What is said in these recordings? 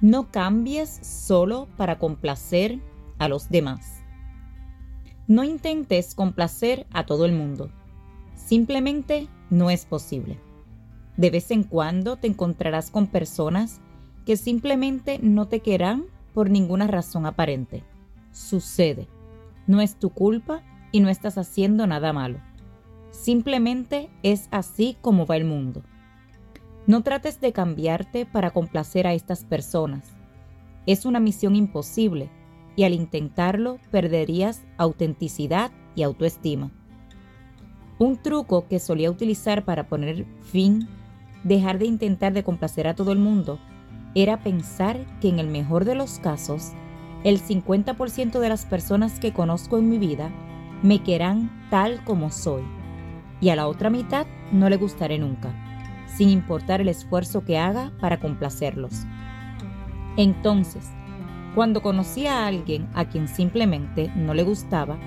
no cambies solo para complacer a los demás. No intentes complacer a todo el mundo. Simplemente no es posible. De vez en cuando te encontrarás con personas que simplemente no te querrán por ninguna razón aparente. Sucede. No es tu culpa y no estás haciendo nada malo. Simplemente es así como va el mundo. No trates de cambiarte para complacer a estas personas. Es una misión imposible y al intentarlo perderías autenticidad y autoestima. Un truco que solía utilizar para poner fin, dejar de intentar de complacer a todo el mundo, era pensar que en el mejor de los casos, el 50% de las personas que conozco en mi vida me querrán tal como soy y a la otra mitad no le gustaré nunca sin importar el esfuerzo que haga para complacerlos. Entonces, cuando conocí a alguien a quien simplemente no le gustaba,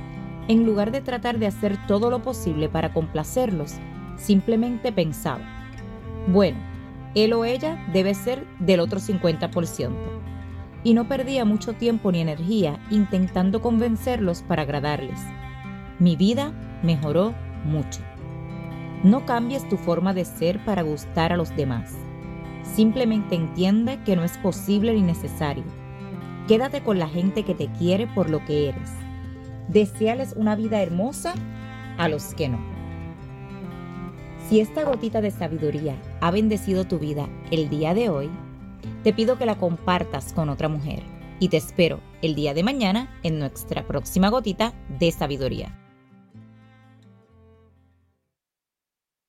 en lugar de tratar de hacer todo lo posible para complacerlos, simplemente pensaba, bueno, él o ella debe ser del otro 50%. Y no perdía mucho tiempo ni energía intentando convencerlos para agradarles. Mi vida mejoró mucho. No cambies tu forma de ser para gustar a los demás. Simplemente entiende que no es posible ni necesario. Quédate con la gente que te quiere por lo que eres. Deseales una vida hermosa a los que no. Si esta gotita de sabiduría ha bendecido tu vida el día de hoy, te pido que la compartas con otra mujer y te espero el día de mañana en nuestra próxima gotita de sabiduría.